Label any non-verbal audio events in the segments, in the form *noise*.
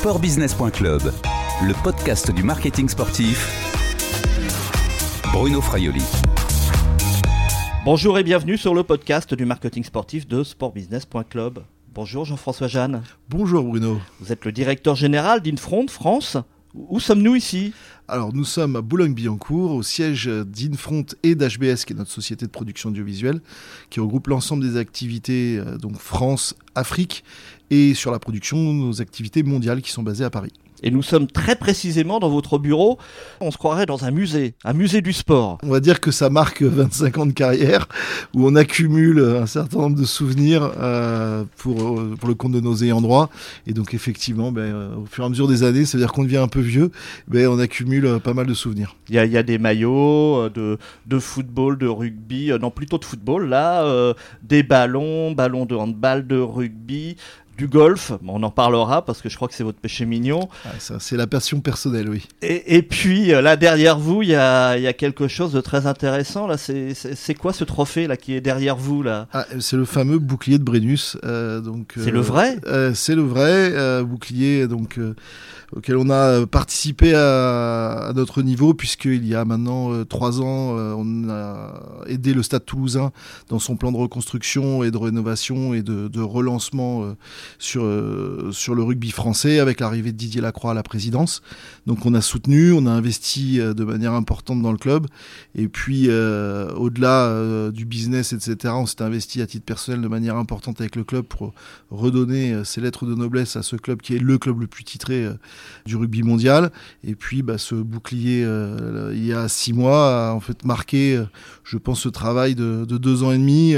Sportbusiness.club, le podcast du marketing sportif. Bruno Fraioli. Bonjour et bienvenue sur le podcast du marketing sportif de sportbusiness.club. Bonjour Jean-François Jeanne. Bonjour Bruno. Vous êtes le directeur général d'Infront France. Où sommes-nous ici? Alors nous sommes à Boulogne-Billancourt, au siège d'Infront et d'HBS, qui est notre société de production audiovisuelle, qui regroupe l'ensemble des activités euh, donc France, Afrique, et sur la production, nos activités mondiales qui sont basées à Paris. Et nous sommes très précisément dans votre bureau. On se croirait dans un musée, un musée du sport. On va dire que ça marque *laughs* 25 ans de carrière où on accumule un certain nombre de souvenirs euh, pour, euh, pour le compte de nos ayants droit. Et donc effectivement, ben, euh, au fur et à mesure des années, c'est-à-dire qu'on devient un peu vieux, ben, on accumule pas mal de souvenirs. Il y a, il y a des maillots de, de football, de rugby, non plutôt de football là, euh, des ballons, ballons de handball, de rugby, du golf, on en parlera parce que je crois que c'est votre péché mignon. Ah, ça, c'est la passion personnelle, oui. Et, et puis euh, là derrière vous, il y a, il y a quelque chose de très intéressant. Là, c'est, c'est, c'est quoi ce trophée là qui est derrière vous là? Ah, c'est le fameux bouclier de Brennus. euh, donc, C'est le vrai? euh, C'est le vrai euh, bouclier donc, euh, auquel on a participé à, à notre niveau, puisqu'il y a maintenant euh, trois ans, euh, on a aidé le Stade toulousain dans son plan de reconstruction et de rénovation et de, de relancement euh, sur, euh, sur le rugby français avec l'arrivée de Didier Lacroix à la présidence. Donc on a soutenu, on a investi euh, de manière importante dans le club. Et puis euh, au-delà du business, etc., on s'est investi à titre personnel de manière importante avec le club pour redonner ses lettres de noblesse à ce club qui est le club le plus titré du rugby mondial. Et puis bah, ce bouclier, il y a six mois, a en fait marqué, je pense, ce travail de, de deux ans et demi,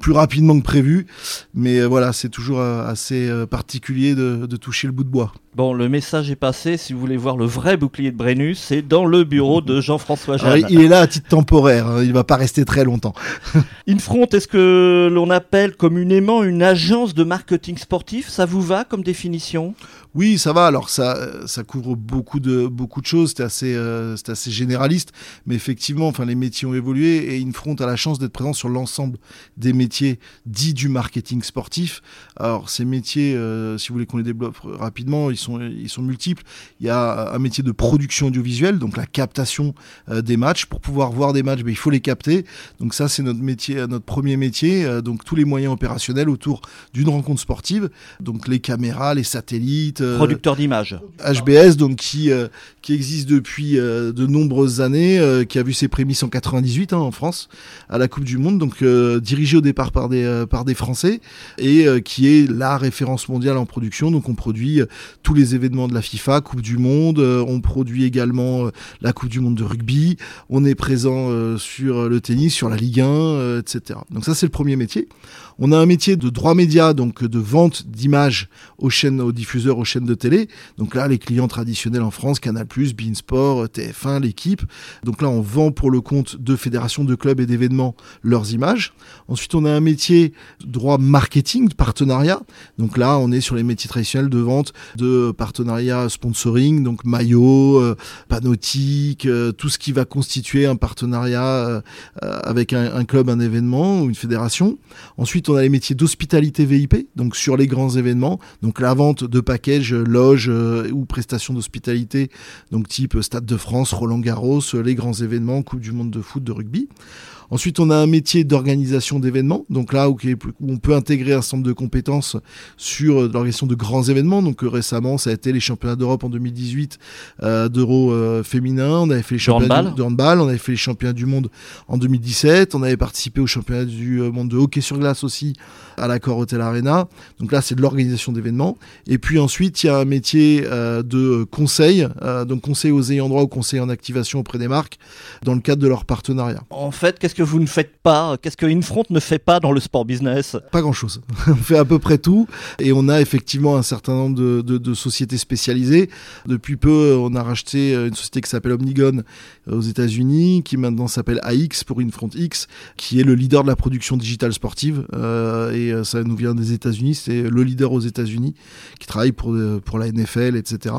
plus rapidement que prévu. Mais voilà, c'est toujours assez euh, particulier de, de toucher le bout de bois. Bon, le message est passé. Si vous voulez voir le vrai bouclier de Brennus, c'est dans le bureau de Jean-François Alors, Jeanne. il est là à titre temporaire, hein, il va pas rester très longtemps. *laughs* Infront, est-ce que l'on appelle communément une agence de marketing sportif? Ça vous va comme définition? Oui, ça va. Alors ça, ça couvre beaucoup de beaucoup de choses. C'est assez, euh, c'est assez généraliste, mais effectivement, enfin les métiers ont évolué et Infront a la chance d'être présent sur l'ensemble des métiers dits du marketing sportif. Alors ces métiers, euh, si vous voulez qu'on les développe rapidement, ils sont ils sont multiples. Il y a un métier de production audiovisuelle, donc la captation euh, des matchs. Pour pouvoir voir des matchs, ben, il faut les capter. Donc ça, c'est notre métier, notre premier métier. Euh, donc tous les moyens opérationnels autour d'une rencontre sportive. Donc les caméras, les satellites. euh, Producteur d'images. HBS, donc qui euh, qui existe depuis euh, de nombreuses années, euh, qui a vu ses prémices en 98 hein, en France à la Coupe du Monde, donc euh, dirigé au départ par des euh, par des Français et euh, qui est la référence mondiale en production. Donc on produit euh, tous les événements de la FIFA, Coupe du Monde, euh, on produit également euh, la Coupe du Monde de rugby, on est présent euh, sur le tennis, sur la Ligue 1, euh, etc. Donc ça c'est le premier métier. On a un métier de droit média, donc de vente d'images aux chaînes, aux diffuseurs, aux chaînes de télé. Donc là, les clients traditionnels en France, Canal+, Beansport, TF1, l'équipe. Donc là, on vend pour le compte de fédérations, de clubs et d'événements leurs images. Ensuite, on a un métier droit marketing, de partenariat. Donc là, on est sur les métiers traditionnels de vente, de partenariat sponsoring, donc maillot, euh, panautique, euh, tout ce qui va constituer un partenariat euh, euh, avec un, un club, un événement ou une fédération. Ensuite, on a les métiers d'hospitalité VIP, donc sur les grands événements, donc la vente de packages, loges euh, ou prestations d'hospitalité, donc type Stade de France, Roland Garros, euh, les grands événements, Coupe du Monde de foot, de rugby. Ensuite, on a un métier d'organisation d'événements, donc là où, où on peut intégrer un certain nombre de compétences sur euh, l'organisation de grands événements. Donc euh, récemment, ça a été les championnats d'Europe en 2018 euh, d'Euro euh, féminin, on avait fait les championnats handball. du, de handball, on avait fait les championnats du monde en 2017, on avait participé aux championnats du euh, monde de hockey sur glace aussi à l'accord Hotel Arena. Donc là, c'est de l'organisation d'événements. Et puis ensuite, il y a un métier euh, de conseil, euh, donc conseil aux ayants droit ou conseil en activation auprès des marques dans le cadre de leur partenariat. En fait, qu'est-ce que vous ne faites pas Qu'est-ce que Infront ne fait pas dans le sport business? Pas grand-chose. *laughs* on fait à peu près tout et on a effectivement un certain nombre de, de- de sociétés spécialisées. Depuis peu, on a racheté une société qui s'appelle Omnigon aux États-Unis, qui maintenant s'appelle AX pour Infront X, qui est le leader de la production digitale sportive. Euh, et euh, ça nous vient des États-Unis. C'est le leader aux États-Unis qui travaille pour, euh, pour la NFL, etc.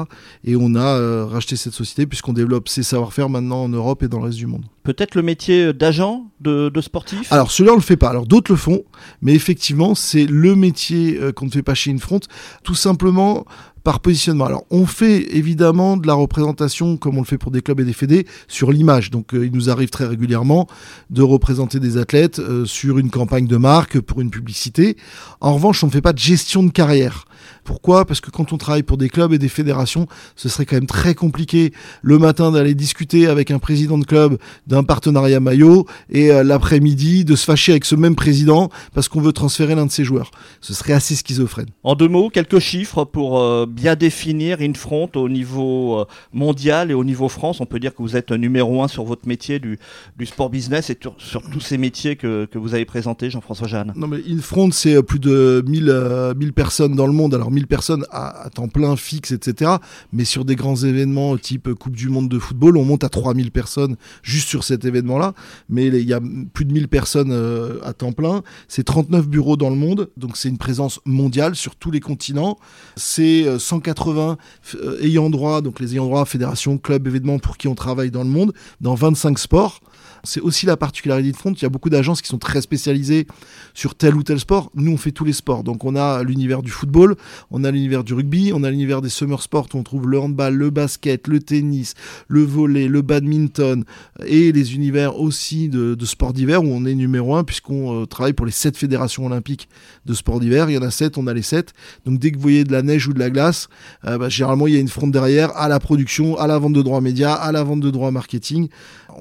Et on a euh, racheté cette société puisqu'on développe ses savoir-faire maintenant en Europe et dans le reste du monde. Peut-être le métier d'agent? De, de sportif Alors celui-là on le fait pas. Alors d'autres le font, mais effectivement c'est le métier euh, qu'on ne fait pas chez Infront, tout simplement par positionnement. Alors, on fait évidemment de la représentation, comme on le fait pour des clubs et des fédés, sur l'image. Donc, euh, il nous arrive très régulièrement de représenter des athlètes euh, sur une campagne de marque, pour une publicité. En revanche, on ne fait pas de gestion de carrière. Pourquoi? Parce que quand on travaille pour des clubs et des fédérations, ce serait quand même très compliqué le matin d'aller discuter avec un président de club d'un partenariat maillot et euh, l'après-midi de se fâcher avec ce même président parce qu'on veut transférer l'un de ses joueurs. Ce serait assez schizophrène. En deux mots, quelques chiffres pour bien définir Infront au niveau euh, mondial et au niveau France. On peut dire que vous êtes numéro un sur votre métier du, sport business et sur, tous ces métiers que, que vous avez présentés, Jean-François Jeanne. Non mais Infront, c'est plus de 1000, 1000 personnes dans le monde. Alors 1000 personnes à, temps plein, fixe, etc. Mais sur des grands événements type Coupe du Monde de football, on monte à 3000 personnes juste sur cet événement-là. Mais il y a plus de 1000 personnes euh, à temps plein. C'est 39 bureaux dans le monde. Donc c'est une présence mondiale sur tous les continents. C'est 180 euh, ayants droit, donc les ayants droit, fédérations, clubs, événements pour qui on travaille dans le monde, dans 25 sports. C'est aussi la particularité de Front. Il y a beaucoup d'agences qui sont très spécialisées sur tel ou tel sport. Nous, on fait tous les sports. Donc, on a l'univers du football, on a l'univers du rugby, on a l'univers des summer sports où on trouve le handball, le basket, le tennis, le volley, le badminton et les univers aussi de, de sport d'hiver où on est numéro un puisqu'on euh, travaille pour les sept fédérations olympiques de sport d'hiver. Il y en a sept, on a les sept. Donc, dès que vous voyez de la neige ou de la glace, euh, bah, généralement, il y a une fronte derrière à la production, à la vente de droits médias, à la vente de droits marketing.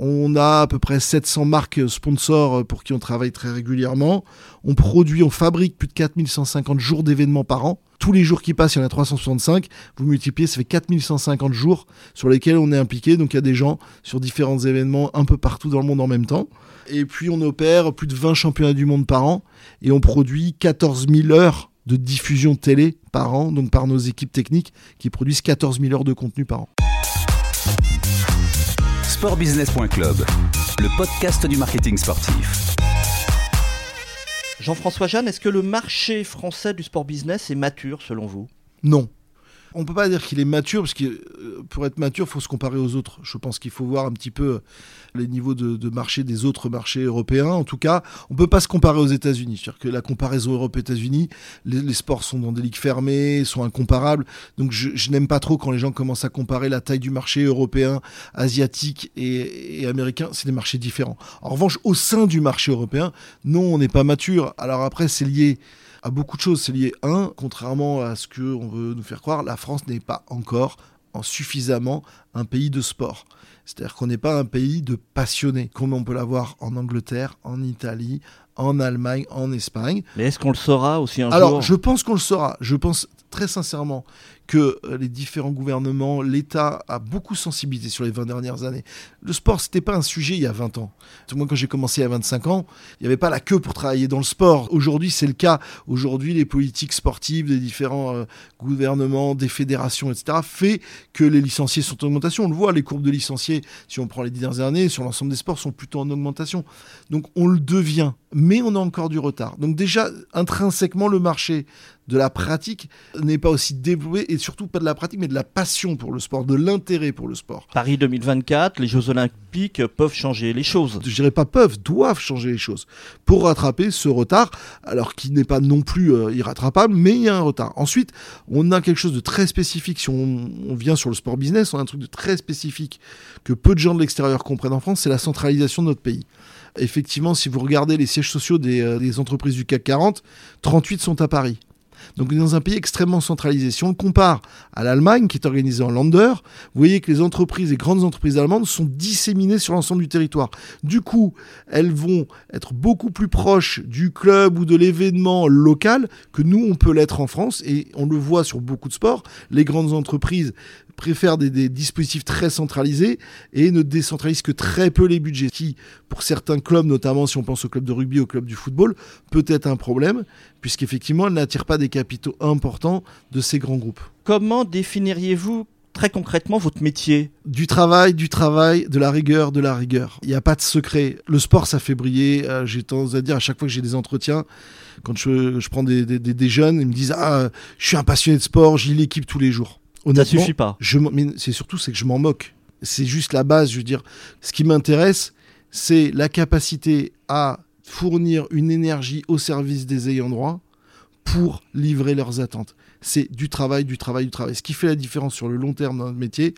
On a à peu près 700 marques sponsors pour qui on travaille très régulièrement. On produit, on fabrique plus de 4150 jours d'événements par an. Tous les jours qui passent, il y en a 365. Vous multipliez, ça fait 4150 jours sur lesquels on est impliqué. Donc il y a des gens sur différents événements un peu partout dans le monde en même temps. Et puis on opère plus de 20 championnats du monde par an et on produit 14 000 heures de diffusion télé par an, donc par nos équipes techniques qui produisent 14 000 heures de contenu par an sportbusiness.club, le podcast du marketing sportif. Jean-François Jeanne, est-ce que le marché français du sport business est mature selon vous? Non. On peut pas dire qu'il est mature, parce que euh, pour être mature, il faut se comparer aux autres. Je pense qu'il faut voir un petit peu les niveaux de, marché des autres marchés européens. En tout cas, on peut pas se comparer aux États-Unis. C'est-à-dire que la comparaison Europe-États-Unis, les, sports sont dans des ligues fermées, sont incomparables. Donc je, n'aime pas trop quand les gens commencent à comparer la taille du marché européen, asiatique et, et américain. C'est des marchés différents. En revanche, au sein du marché européen, non, on n'est pas mature. Alors après, c'est lié à beaucoup de choses. C'est lié, un, contrairement à ce qu'on veut nous faire croire, la France n'est pas encore en suffisamment un pays de sport. C'est-à-dire qu'on n'est pas un pays de passionnés, comme on peut l'avoir en Angleterre, en Italie, en Allemagne, en Espagne. Mais est-ce qu'on le saura aussi un jour? Alors, je pense qu'on le saura. Je pense très sincèrement que euh, les différents gouvernements, l'État a beaucoup sensibilisé sur les 20 dernières années. Le sport, c'était pas un sujet il y a 20 ans. Moi, quand j'ai commencé à 25 ans, il n'y avait pas la queue pour travailler dans le sport. Aujourd'hui, c'est le cas. Aujourd'hui, les politiques sportives des différents euh, gouvernements, des fédérations, etc., fait que les licenciés sont en augmentation. On le voit, les courbes de licenciés, si on prend les dernières années, sur l'ensemble des sports, sont plutôt en augmentation. Donc, on le devient, mais on a encore du retard. Donc, déjà, intrinsèquement, le marché de la pratique n'est pas aussi développé et surtout pas de la pratique mais de la passion pour le sport, de l'intérêt pour le sport. Paris 2024, les Jeux Olympiques peuvent changer les choses. Je dirais pas peuvent, doivent changer les choses pour rattraper ce retard, alors qu'il n'est pas non plus euh, irrattrapable, mais il y a un retard. Ensuite, on a quelque chose de très spécifique. Si on, vient sur le sport business, on a un truc de très spécifique que peu de gens de l'extérieur comprennent en France, c'est la centralisation de notre pays effectivement, si vous regardez les sièges sociaux des, euh, des, entreprises du CAC 40, 38 sont à Paris. Donc dans un pays extrêmement centralisé. Si on le compare à l'Allemagne, qui est organisée en Länder, vous voyez que les entreprises, les grandes entreprises allemandes sont disséminées sur l'ensemble du territoire. Du coup, elles vont être beaucoup plus proches du club ou de l'événement local que nous, on peut l'être en France. Et on le voit sur beaucoup de sports. Les grandes entreprises préfèrent des, dispositifs très centralisés et ne décentralisent que très peu les budgets, qui, pour certains clubs, notamment si on pense au club de rugby, au club du football, peut être un problème, puisqu'effectivement, elles n'attirent pas des capitaux importants de ces grands groupes. Comment définiriez-vous très concrètement votre métier? Du travail, du travail, de la rigueur, de la rigueur. Il n'y a pas de secret. Le sport, ça fait briller. Euh, j'ai tendance à dire à chaque fois que j'ai des entretiens, quand je, prends des, des, jeunes, ils me disent Ah, je suis un passionné de sport, je lis l'équipe tous les jours. Ça suffit pas. Je, mais c'est surtout c'est que je m'en moque. C'est juste la base. Je veux dire, ce qui m'intéresse, c'est la capacité à fournir une énergie au service des ayants droit pour livrer leurs attentes. C'est du travail, du travail, du travail. Ce qui fait la différence sur le long terme dans notre métier,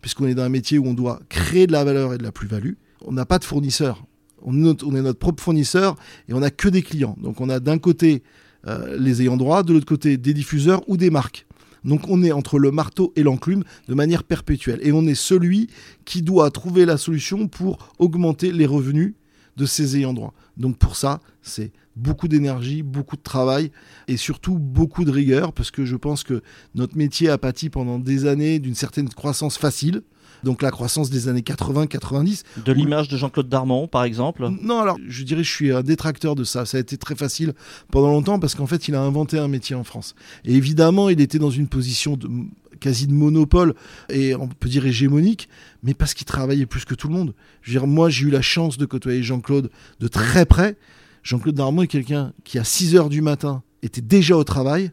puisqu'on est dans un métier où on doit créer de la valeur et de la plus-value. On n'a pas de fournisseur. On est, notre, propre fournisseur et on n'a que des clients. Donc on a d'un côté euh, les ayants droit, de l'autre côté des diffuseurs ou des marques. Donc on est entre le marteau et l'enclume de manière perpétuelle. Et on est celui qui doit trouver la solution pour augmenter les revenus de ses ayants droit. Donc pour ça, c'est beaucoup d'énergie, beaucoup de travail et surtout beaucoup de rigueur parce que je pense que notre métier a pâti pendant des années d'une certaine croissance facile. Donc la croissance des années 80-90. De l'image de Jean-Claude Darmon, par exemple? Non, alors je dirais je suis un détracteur de ça. Ça a été très facile pendant longtemps parce qu'en fait il a inventé un métier en France. Et évidemment il était dans une position de, quasi de monopole et on peut dire hégémonique, mais parce qu'il travaillait plus que tout le monde. Je veux dire, moi j'ai eu la chance de côtoyer Jean-Claude de très près. Jean-Claude Darmon est quelqu'un qui à 6 h du matin était déjà au travail,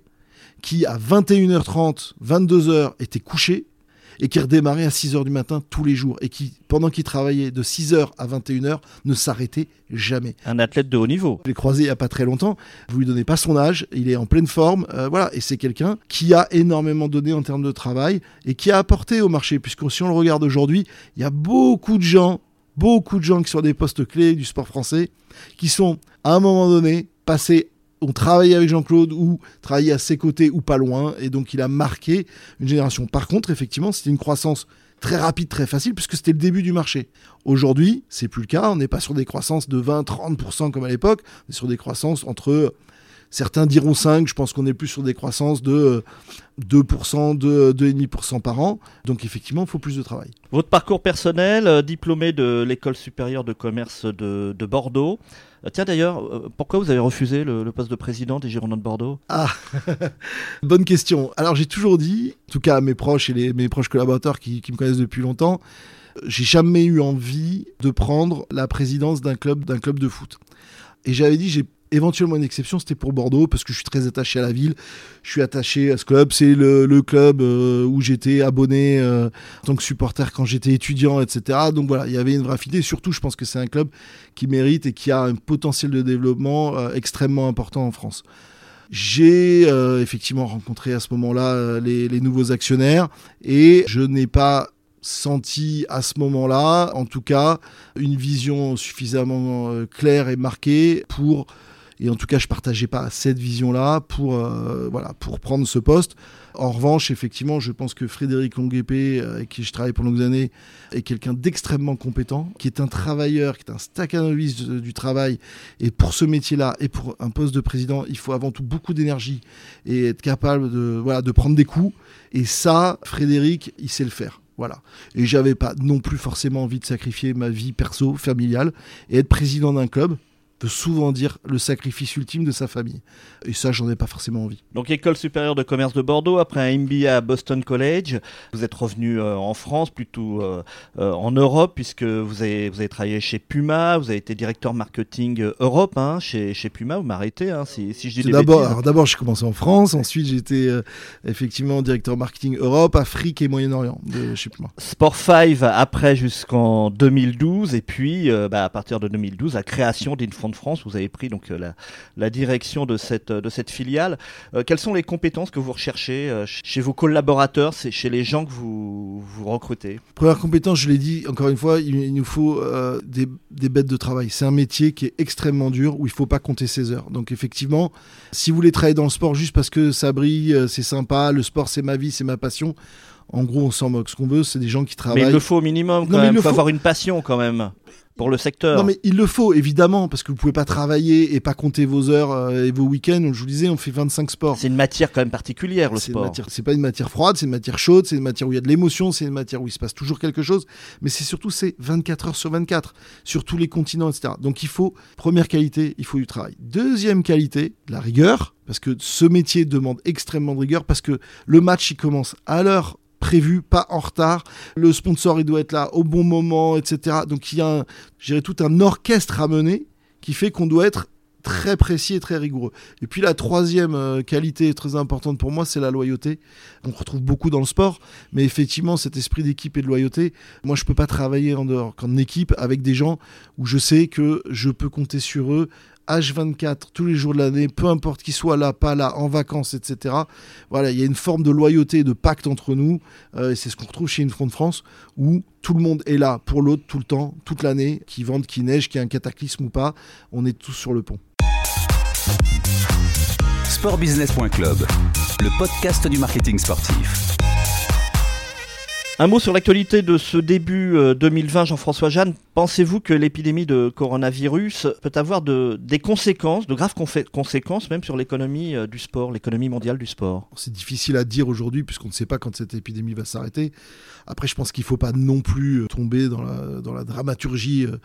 qui à 21h30, 22h était couché, et qui redémarrait à 6h du matin tous les jours et qui, pendant qu'il travaillait de 6h à 21h, ne s'arrêtait jamais. Un athlète de haut niveau. Je l'ai croisé il n'y a pas très longtemps. Vous lui donnez pas son âge, il est en pleine forme, euh, voilà. Et c'est quelqu'un qui a énormément donné en termes de travail et qui a apporté au marché. Puisque si on le regarde aujourd'hui, il y a beaucoup de gens, beaucoup de gens qui sont à des postes clés du sport français, qui sont à un moment donné passés ont travaillé avec Jean-Claude ou travaillé à ses côtés ou pas loin, et donc il a marqué une génération. Par contre, effectivement, c'était une croissance très rapide, très facile, puisque c'était le début du marché. Aujourd'hui, c'est plus le cas, on n'est pas sur des croissances de 20-30% comme à l'époque, on est sur des croissances entre Certains diront 5, je pense qu'on est plus sur des croissances de 2%, de 2,5% par an. Donc effectivement, il faut plus de travail. Votre parcours personnel, euh, diplômé de l'école supérieure de commerce de, Bordeaux. Euh, tiens d'ailleurs, euh, pourquoi vous avez refusé le, poste de président des Girondins de Bordeaux? Ah, *laughs* bonne question. Alors j'ai toujours dit, en tout cas à mes proches et les, mes proches collaborateurs qui, qui me connaissent depuis longtemps, j'ai jamais eu envie de prendre la présidence d'un club, d'un club de foot. Et j'avais dit, j'ai éventuellement une exception, c'était pour Bordeaux, parce que je suis très attaché à la ville. Je suis attaché à ce club. C'est le, club euh, où j'étais abonné euh, en tant que supporter quand j'étais étudiant, etc. Donc voilà, il y avait une vraie affinité. Surtout, je pense que c'est un club qui mérite et qui a un potentiel de développement euh, extrêmement important en France. J'ai effectivement rencontré à ce moment-là les nouveaux actionnaires et je n'ai pas senti à ce moment-là, en tout cas, une vision suffisamment claire et marquée pour et en tout cas, je partageais pas cette vision-là pour, euh, voilà, pour prendre ce poste. En revanche, effectivement, je pense que Frédéric Longuepé, euh, avec qui je travaille pendant des années, est quelqu'un d'extrêmement compétent, qui est un travailleur, qui est un stacanoviste du travail. Et pour ce métier-là et pour un poste de président, il faut avant tout beaucoup d'énergie et être capable de, voilà, de prendre des coups. Et ça, Frédéric, il sait le faire. Voilà. Et j'avais pas non plus forcément envie de sacrifier ma vie perso, familiale, et être président d'un club peut souvent dire le sacrifice ultime de sa famille. Et ça, j'en ai pas forcément envie. Donc, École supérieure de commerce de Bordeaux, après un MBA à Boston College, vous êtes revenu euh, en France, plutôt euh, euh, en Europe, puisque vous avez, vous avez travaillé chez Puma, vous avez été directeur marketing Europe hein, chez, chez Puma, vous m'arrêtez hein, si, si, je dis D'abord, d'abord, j'ai commencé en France, ensuite j'étais effectivement directeur marketing Europe, Afrique et Moyen-Orient chez Puma. Sport 5 après jusqu'en 2012, et puis bah, à partir de 2012, la création d'Info de France, vous avez pris donc euh, la, direction de cette, de cette filiale. Euh, quelles sont les compétences que vous recherchez euh, chez vos collaborateurs, chez les gens que vous, vous recrutez? Première compétence, je l'ai dit encore une fois, il, nous faut des, des, bêtes de travail. C'est un métier qui est extrêmement dur où il ne faut pas compter ses heures. Donc effectivement, si vous voulez travailler dans le sport juste parce que ça brille, c'est sympa, le sport c'est ma vie, c'est ma passion. En gros, on s'en moque. Ce qu'on veut, c'est des gens qui travaillent. Mais il le faut au minimum quand même. Il faut avoir une passion quand même pour le secteur. Non, mais il le faut, évidemment, parce que vous pouvez pas travailler et pas compter vos heures euh, et vos week-ends. Je vous disais, on fait 25 sports. C'est une matière quand même particulière, le sport. C'est pas une matière froide, c'est une matière chaude, c'est une matière où il y a de l'émotion, c'est une matière où il se passe toujours quelque chose. Mais c'est surtout, c'est 24 heures sur 24, sur tous les continents, etc. Donc il faut, première qualité, il faut du travail. Deuxième qualité, la rigueur, parce que ce métier demande extrêmement de rigueur, parce que le match, il commence à l'heure prévu, pas en retard. Le sponsor, il doit être là au bon moment, etc. Donc il y a, un, tout un orchestre à mener qui fait qu'on doit être très précis et très rigoureux. Et puis la troisième euh, qualité très importante pour moi, c'est la loyauté. On retrouve beaucoup dans le sport, mais effectivement, cet esprit d'équipe et de loyauté, moi, je peux pas travailler en dehors qu'en équipe avec des gens où je sais que je peux compter sur eux H24 tous les jours de l'année, peu importe qu'il soit là, pas là, en vacances, etc. Voilà, il y a une forme de loyauté, de pacte entre nous, euh, c'est ce qu'on retrouve chez Infront de France, où tout le monde est là pour l'autre tout le temps, toute l'année, qui vente, qui neige, qu'il y a un cataclysme ou pas, on est tous sur le pont. Sportbusiness.club, le podcast du marketing sportif. Un mot sur l'actualité de ce début euh, 2020, Jean-François Jeanne. Pensez-vous que l'épidémie de coronavirus peut avoir de, des conséquences, de graves conséquences même sur l'économie euh, du sport, l'économie mondiale du sport? C'est difficile à dire aujourd'hui puisqu'on ne sait pas quand cette épidémie va s'arrêter. Après, je pense qu'il ne faut pas non plus euh, tomber dans la, dramaturgie euh,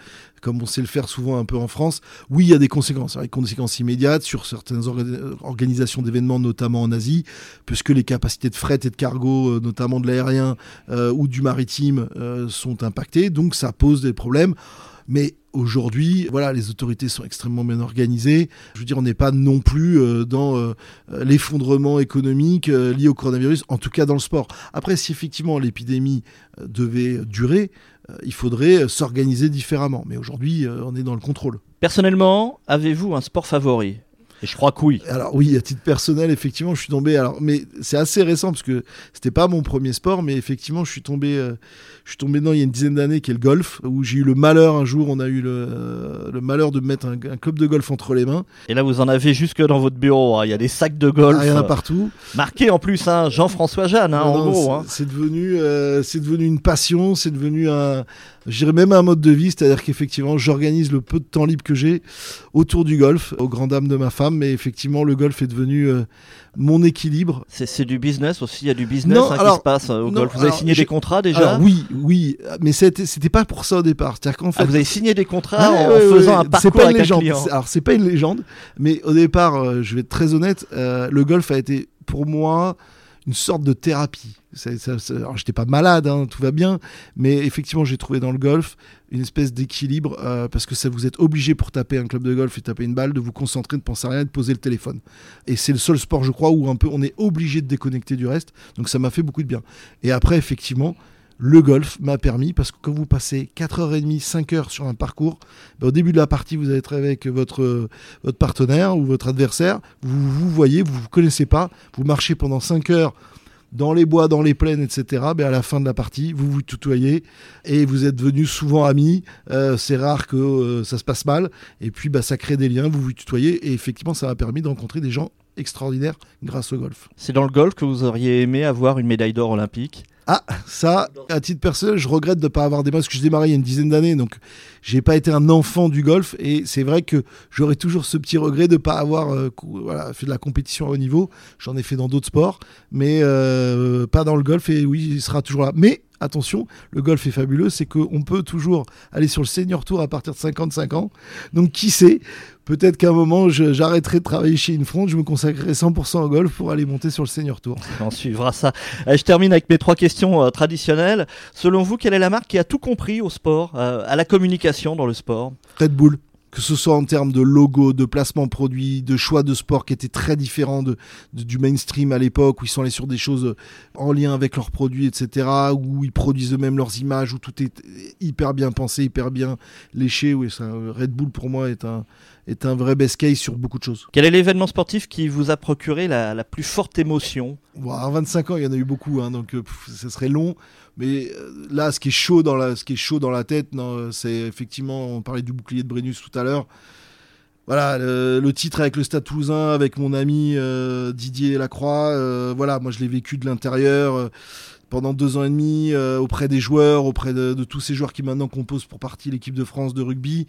comme on sait le faire souvent un peu en France. Oui, il y a des conséquences, des conséquences immédiates sur certaines orga- organisations d'événements, notamment en Asie, puisque les capacités de fret et de cargo, euh, notamment de l'aérien euh, ou du maritime, euh, sont impactées. Donc ça pose des problèmes. Mais aujourd'hui, voilà, les autorités sont extrêmement bien organisées. Je veux dire, on n'est pas non plus euh, dans euh, euh, l'effondrement économique euh, lié au coronavirus, en tout cas dans le sport. Après, si effectivement l'épidémie euh, devait durer, euh, il faudrait euh, s'organiser différemment. Mais aujourd'hui, euh, on est dans le contrôle. Personnellement, avez-vous un sport favori? Et je crois que oui. Alors oui, à titre personnel, effectivement, je suis tombé. Alors, mais c'est assez récent parce que c'était pas mon premier sport, mais effectivement, je suis tombé, euh, je suis tombé dedans il y a une dizaine d'années, qui est le golf, où j'ai eu le malheur un jour, on a eu le, euh, le malheur de me mettre un, un club de golf entre les mains. Et là, vous en avez jusque dans votre bureau. hein. Il y a des sacs de golf Ah, il y en a euh, partout. marqués en plus, hein, Jean-François Jeanne, hein, en gros. c'est- devenu, c'est devenu une passion, c'est devenu un, je dirais même un mode de vie, c'est-à-dire qu'effectivement, j'organise le peu de temps libre que j'ai autour du golf, aux grandes dames de ma femme, mais effectivement, le golf est devenu euh, mon équilibre. C'est du business aussi. Il y a du business Non, hein, alors- qui se passe euh, au non, golf. Vous avez signé des contrats déjà Alors oui, oui, mais c'était, pas pour ça au départ. C'est-à-dire qu'en fait, Ah, vous avez signé des contrats Ouais, en ouais, faisant ouais, un parcours pas une avec un légende. client. C'est- Alors c'est pas une légende, mais au départ, euh, je vais être très honnête, euh, le golf a été pour moi une sorte de thérapie. Ça- ça- alors j'étais pas malade, hein, tout va bien, mais effectivement j'ai trouvé dans le golf une espèce d'équilibre euh, parce que ça vous êtes obligé pour taper un club de golf et taper une balle de vous concentrer, de penser à rien, de poser le téléphone. Et c'est le seul sport, je crois, où un peu on est obligé de déconnecter du reste. Donc ça m'a fait beaucoup de bien. Et après effectivement. Le golf m'a permis, parce que quand vous passez 4h30, 5h sur un parcours, ben, au début de la partie, vous allez être avec votre, votre partenaire ou votre adversaire, vous vous voyez, vous ne vous connaissez pas, vous marchez pendant 5 heures dans les bois, dans les plaines, etc. Ben, à la fin de la partie, vous vous tutoyez et vous êtes devenus souvent amis. Euh, c'est rare que euh, ça se passe mal. Et puis, ben, ça crée des liens, vous vous tutoyez. Et effectivement, ça m'a permis de rencontrer des gens extraordinaires grâce au golf. C'est dans le golf que vous auriez aimé avoir une médaille d'or olympique? Ah, ça, à titre personnel, je regrette de ne pas avoir des parce que je démarrais il y a une dizaine d'années, donc j'ai pas été un enfant du golf, et c'est vrai que j'aurais toujours ce petit regret de ne pas avoir euh, voilà, fait de la compétition à haut niveau. J'en ai fait dans d'autres sports, mais euh, pas dans le golf, et oui, il sera toujours là. Mais attention, le golf est fabuleux, c'est qu'on peut toujours aller sur le senior tour à partir de 55 ans. Donc qui sait, peut-être qu'à un moment, j'arrêterai de travailler chez Infront, je me consacrerai 100% au golf pour aller monter sur le senior tour. On suivra ça. Je termine avec mes trois questions euh, traditionnelles. Selon vous, quelle est la marque qui a tout compris au sport, euh, à la communication dans le sport? Red Bull. Que ce soit en termes de logo, de placement produit, de choix de sport qui étaient très différents de, de- du mainstream à l'époque, où ils sont allés sur des choses en lien avec leurs produits, etc., où ils produisent eux-mêmes leurs images, où tout est hyper bien pensé, hyper bien léché. Oui, ça, Red Bull pour moi est un, est un vrai best case sur beaucoup de choses. Quel est l'événement sportif qui vous a procuré la, la plus forte émotion? Bon, à 25 ans, il y en a eu beaucoup, hein, donc euh, ça serait long. Mais euh, là, ce qui est chaud dans la, tête, euh, c'est effectivement, on parlait du bouclier de Brennus tout à l'heure. Voilà, le, titre avec le Stade Toulousain, avec mon ami euh, Didier Lacroix. voilà, moi je l'ai vécu de l'intérieur pendant deux ans et demi auprès des joueurs, auprès de tous ces joueurs qui maintenant composent pour partie l'équipe de France de rugby.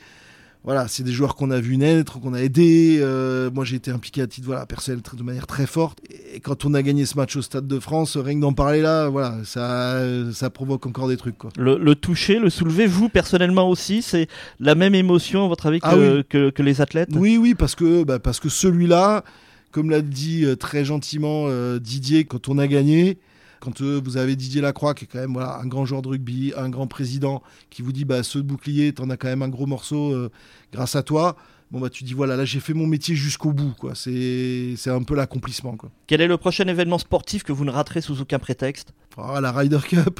Voilà, c'est des joueurs qu'on a vu naître, qu'on a aidés. Euh, moi, j'ai été impliqué à titre voilà, personnel de manière très forte. Et quand on a gagné ce match au Stade de France, rien que d'en parler là, voilà, ça, ça provoque encore des trucs. Quoi. le, le toucher, le soulever, vous personnellement aussi, c'est la même émotion à votre avis que, Ah oui. que, que les athlètes? Oui, oui, parce que, bah, parce que celui-là, comme l'a dit euh, très gentiment euh, Didier quand on a gagné, quand euh, vous avez Didier Lacroix, qui est quand même voilà, un grand joueur de rugby, un grand président, qui vous dit bah, ce bouclier, t'en as quand même un gros morceau euh, grâce à toi. Bon, bah, tu dis voilà, là j'ai fait mon métier jusqu'au bout. quoi. C'est c'est un peu l'accomplissement. quoi. Quel est le prochain événement sportif que vous ne raterez sous aucun prétexte? Ah, la Ryder Cup.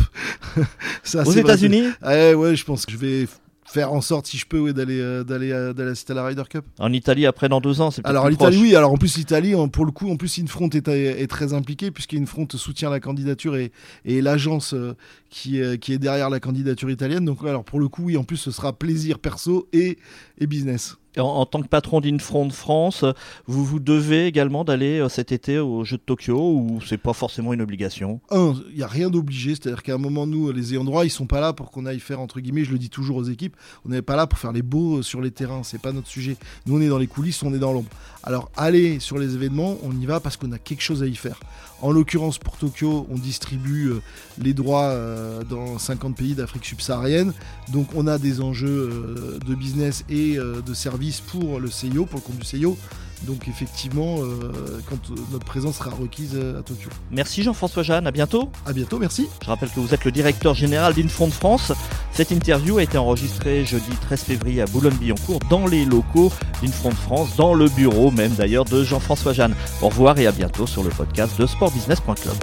*laughs* Ça, Aux États-Unis? C'est- Ouais, je pense que je vais faire en sorte, si je peux, ouais, d'aller euh, d'aller euh, d'aller assister à la Ryder Cup. En Italie, après dans deux ans, c'est Alors l'Italie, oui. Alors en plus l'Italie, pour le coup, en plus Infront est, est très impliqué puisqu'Infront soutient la candidature et, et l'agence euh, qui est, qui est derrière la candidature italienne. Donc alors pour le coup, oui, en plus ce sera plaisir perso et, et business. En, tant que patron d'Infront France, vous vous devez également d'aller euh, cet été aux Jeux de Tokyo ou c'est pas forcément une obligation? Un, il n'y a rien d'obligé, c'est-à-dire qu'à un moment, nous, les ayants droit, ils sont pas là pour qu'on aille faire, entre guillemets, je le dis toujours aux équipes, on n'est pas là pour faire les beaux euh, sur les terrains, c'est pas notre sujet. Nous, on est dans les coulisses, on est dans l'ombre. Alors, aller sur les événements, on y va parce qu'on a quelque chose à y faire. En l'occurrence, pour Tokyo, on distribue euh, les droits euh, dans 50 pays d'Afrique subsaharienne, donc on a des enjeux euh, de business et de service pour le CIO, pour le compte du CIO. Donc effectivement, euh, quand euh, notre présence sera requise euh, à Tokyo. Merci Jean-François Jeanne, à bientôt. À bientôt, merci. Je rappelle que vous êtes le directeur général d'Infront France. Cette interview a été enregistrée jeudi 13 février à Boulogne-Billancourt dans les locaux d'Infront France, dans le bureau même d'ailleurs de Jean-François Jeanne. Au revoir et à bientôt sur le podcast de sportbusiness.club.